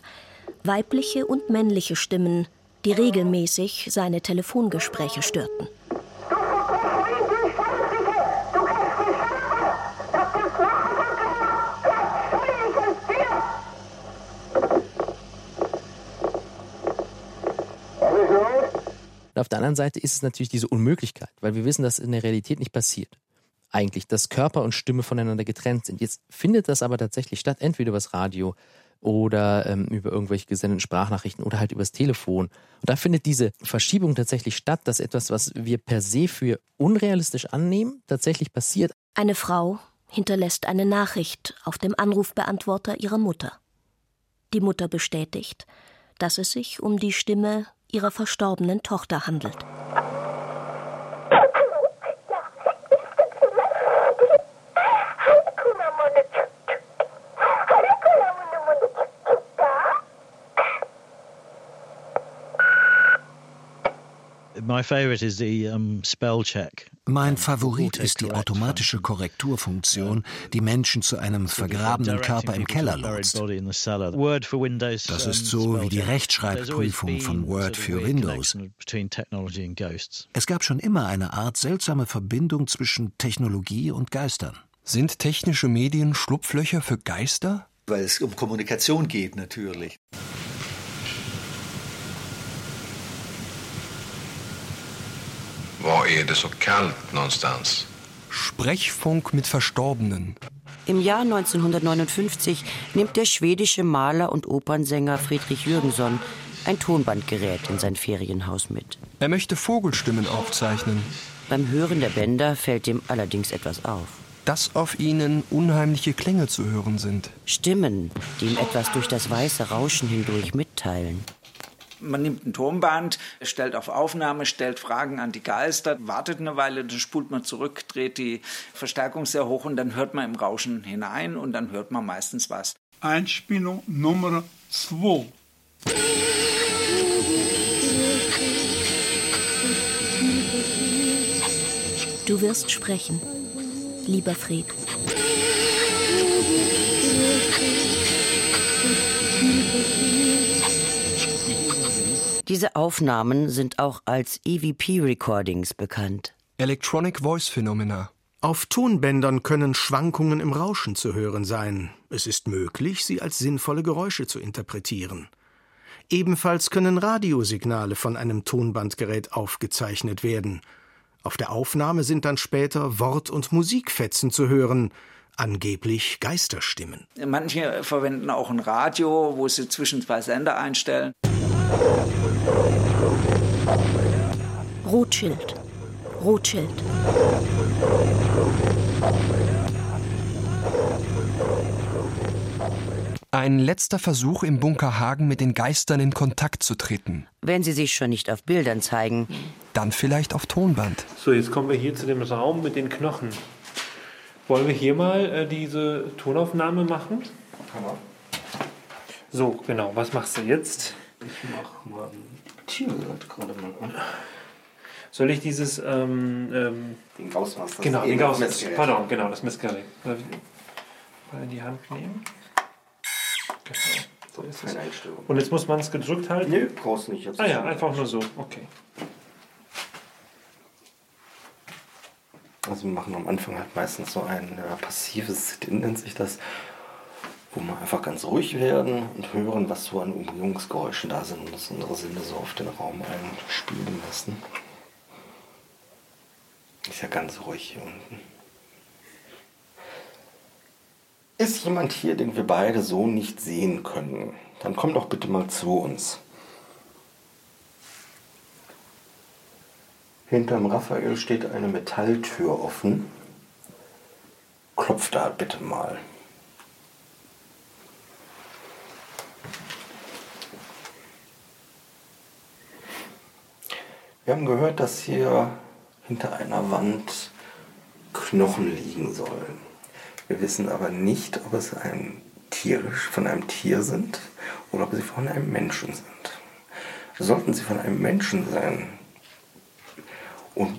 weibliche und männliche Stimmen, die regelmäßig seine Telefongespräche störten. auf der anderen Seite ist es natürlich diese Unmöglichkeit, weil wir wissen, dass es in der Realität nicht passiert. Eigentlich, dass Körper und Stimme voneinander getrennt sind. Jetzt findet das aber tatsächlich statt, entweder übers Radio oder ähm, über irgendwelche gesendeten Sprachnachrichten oder halt übers Telefon. Und da findet diese Verschiebung tatsächlich statt, dass etwas, was wir per se für unrealistisch annehmen, tatsächlich passiert. Eine Frau hinterlässt eine Nachricht auf dem Anrufbeantworter ihrer Mutter. Die Mutter bestätigt, dass es sich um die Stimme ihrer verstorbenen Tochter handelt. Mein Favorit ist die automatische Korrekturfunktion, die Menschen zu einem vergrabenen Körper im Keller lotst. Das ist so wie die Rechtschreibprüfung von Word für Windows. Es gab schon immer eine Art seltsame Verbindung zwischen Technologie und Geistern. Sind technische Medien Schlupflöcher für Geister? Weil es um Kommunikation geht natürlich. Var är det så kallt någonstans? Sprechfunk mit Verstorbenen. Im Jahr 1959 nimmt der schwedische Maler und Opernsänger Friedrich Jürgenson ein Tonbandgerät in sein Ferienhaus mit. Er möchte Vogelstimmen aufzeichnen. Beim Hören der Bänder fällt ihm allerdings etwas auf. Dass auf ihnen unheimliche Klänge zu hören sind. Stimmen, die ihm etwas durch das weiße Rauschen hindurch mitteilen. Man nimmt ein Tonband, stellt auf Aufnahme, stellt Fragen an die Geister, wartet eine Weile, dann spult man zurück, dreht die Verstärkung sehr hoch und dann hört man im Rauschen hinein und dann hört man meistens was. Einspielung Nummer 2. Du wirst sprechen, lieber Fred. Diese Aufnahmen sind auch als EVP-Recordings bekannt. Electronic Voice Phenomena. Auf Tonbändern können Schwankungen im Rauschen zu hören sein. Es ist möglich, sie als sinnvolle Geräusche zu interpretieren. Ebenfalls können Radiosignale von einem Tonbandgerät aufgezeichnet werden. Auf der Aufnahme sind dann später Wort- und Musikfetzen zu hören, angeblich Geisterstimmen. Manche verwenden auch ein Radio, wo sie zwischen zwei Sender einstellen. Rothschild. Rothschild. Ein letzter Versuch im Bunker Hagen mit den Geistern in Kontakt zu treten. Wenn sie sich schon nicht auf Bildern zeigen. Dann vielleicht auf Tonband. So, jetzt kommen wir hier zu dem Raum mit den Knochen. Wollen wir hier mal äh, diese Tonaufnahme machen? So, genau. Was machst du jetzt? Ich mach mal ein Tiergehört gerade mal an. Soll ich dieses ähm, ähm, den Gaussmaster? Genau, den Gaussmaster. Pardon, genau, das Messgerät. Mal in die Hand nehmen. Genau. So ist es. Und jetzt muss man es gedrückt halten? Nö, brauchst nicht. Jetzt ah ja, einfach nur so. Okay. Also wir machen am Anfang halt meistens so ein äh, passives Sit-In, nennt sich das, wo wir einfach ganz ruhig werden und hören, was so an Umgebungsgeräuschen da sind und das unsere Sinne so auf den Raum einspielen lassen. Ist ja ganz ruhig hier unten. Ist jemand hier, den wir beide so nicht sehen können? Dann komm doch bitte mal zu uns. Hinterm Raphael steht eine Metalltür offen. Klopf da bitte mal. Wir haben gehört, dass hier hinter einer Wand Knochen liegen sollen. Wir wissen aber nicht, ob es ein tierisch von einem Tier sind oder ob sie von einem Menschen sind. Sollten sie von einem Menschen sein und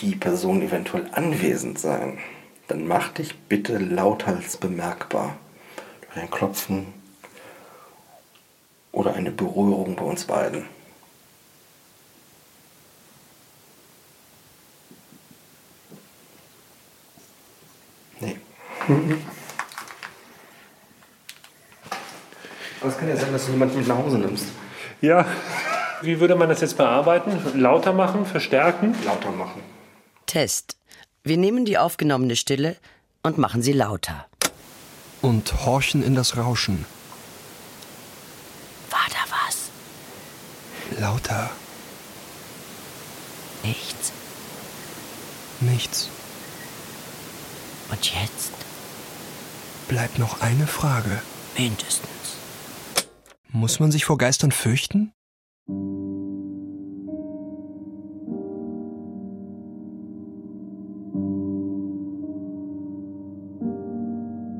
die Person eventuell anwesend sein, dann mach dich bitte lauthals bemerkbar durch ein Klopfen oder eine Berührung bei uns beiden. Nee. Aber es kann ja sein, dass du jemanden mit nach Hause nimmst. Ja. Wie würde man das jetzt bearbeiten? Lauter machen, verstärken? Lauter machen. Test. Wir nehmen die aufgenommene Stille und machen sie lauter. Und horchen in das Rauschen. War da was? Lauter. Nichts. Nichts. Und jetzt? Bleibt noch eine Frage. Mindestens. Muss man sich vor Geistern fürchten?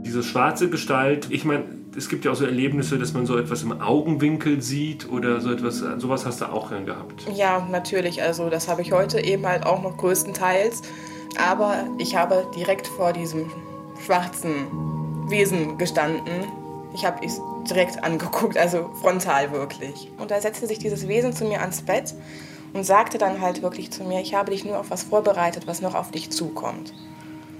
Diese schwarze Gestalt, ich meine, es gibt ja auch so Erlebnisse, dass man so etwas im Augenwinkel sieht oder so etwas, sowas hast du auch dann gehabt. Ja, natürlich. Also das habe ich heute eben halt auch noch größtenteils. Aber ich habe direkt vor diesem schwarzen Wesen gestanden. Ich habe es direkt angeguckt, also frontal wirklich. Und da setzte sich dieses Wesen zu mir ans Bett und sagte dann halt wirklich zu mir, ich habe dich nur auf was vorbereitet, was noch auf dich zukommt.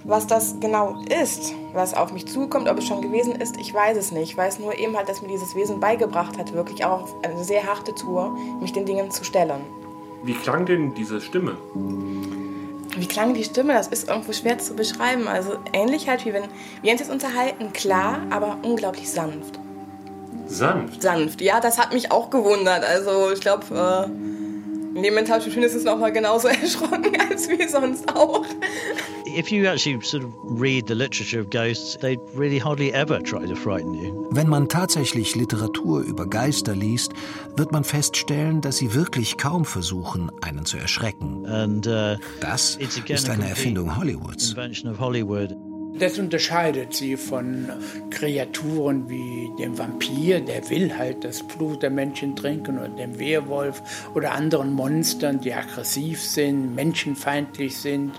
Was das genau ist, was auf mich zukommt, ob es schon gewesen ist, ich weiß es nicht. Ich weiß nur eben halt, dass mir dieses Wesen beigebracht hat, wirklich auch auf eine sehr harte Tour, mich den Dingen zu stellen. Wie klang denn diese Stimme? Wie klang die Stimme? Das ist irgendwo schwer zu beschreiben. Also ähnlich halt wie wenn wir uns jetzt unterhalten, klar, aber unglaublich sanft. Sanft? Sanft, ja, das hat mich auch gewundert. Also ich glaube, äh, in dem Moment habe ich mich mindestens noch mal genauso erschrocken als wie sonst auch. If you actually sort of read the literature of ghosts, they really hardly ever try to frighten you. Wenn man tatsächlich Literatur über Geister liest, wird man feststellen, dass sie wirklich kaum versuchen, einen zu erschrecken. And, uh, das ist eine Erfindung Hollywoods. Das unterscheidet sie von Kreaturen wie dem Vampir, der will halt das Blut der Menschen trinken, oder dem Werwolf oder anderen Monstern, die aggressiv sind, menschenfeindlich sind.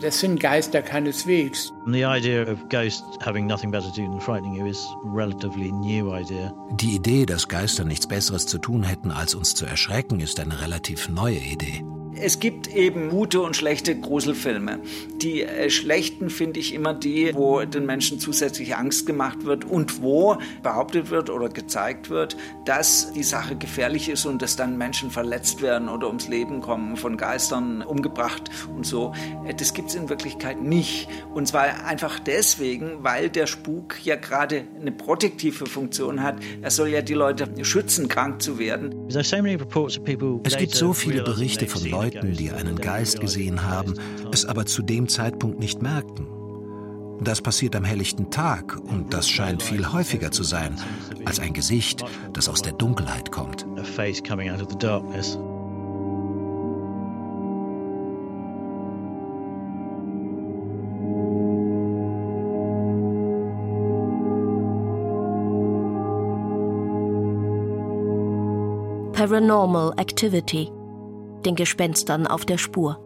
Das sind Geister keineswegs. The idea of ghosts having nothing better to do than frightening you is a relatively new idea. Die Idee, dass Geister nichts Besseres zu tun hätten, als uns zu erschrecken, ist eine relativ neue Idee. Es gibt eben gute und schlechte Gruselfilme. Die äh, schlechten finde ich immer die, wo den Menschen zusätzlich Angst gemacht wird und wo behauptet wird oder gezeigt wird, dass die Sache gefährlich ist und dass dann Menschen verletzt werden oder ums Leben kommen, von Geistern umgebracht und so. Äh, Das gibt es in Wirklichkeit nicht. Und zwar einfach deswegen, weil der Spuk ja gerade eine protektive Funktion hat. Er soll ja die Leute schützen, krank zu werden. Es gibt so viele Berichte von a Leuten, die einen Geist gesehen haben, es aber zu dem Zeitpunkt nicht merkten. Das passiert am helllichten Tag und das scheint viel häufiger zu sein als ein Gesicht, das aus der Dunkelheit kommt. Paranormal Activity. Den Gespenstern auf der Spur.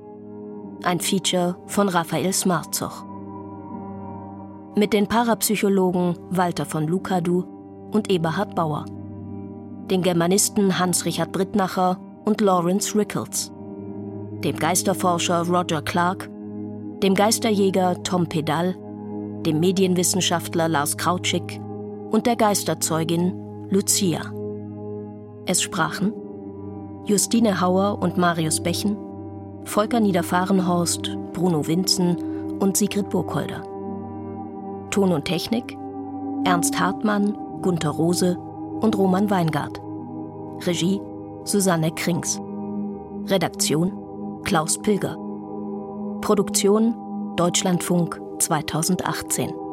Ein Feature von Raphael Smarzoch. Mit den Parapsychologen Walter von Lukadu und Eberhard Bauer. Den Germanisten Hans-Richard Brittnacher und Lawrence Rickles. Dem Geisterforscher Roger Clark. Dem Geisterjäger Tom Pedal. Dem Medienwissenschaftler Lars Krautschik und der Geisterzeugin Lucia. Es sprachen Justine Hauer und Marius Bechen, Volker Niederfahrenhorst, Bruno Winzen und Sigrid Burkholder. Ton und Technik Ernst Hartmann, Gunther Rose und Roman Weingart. Regie Susanne Krings. Redaktion Klaus Pilger. Produktion Deutschlandfunk 2018.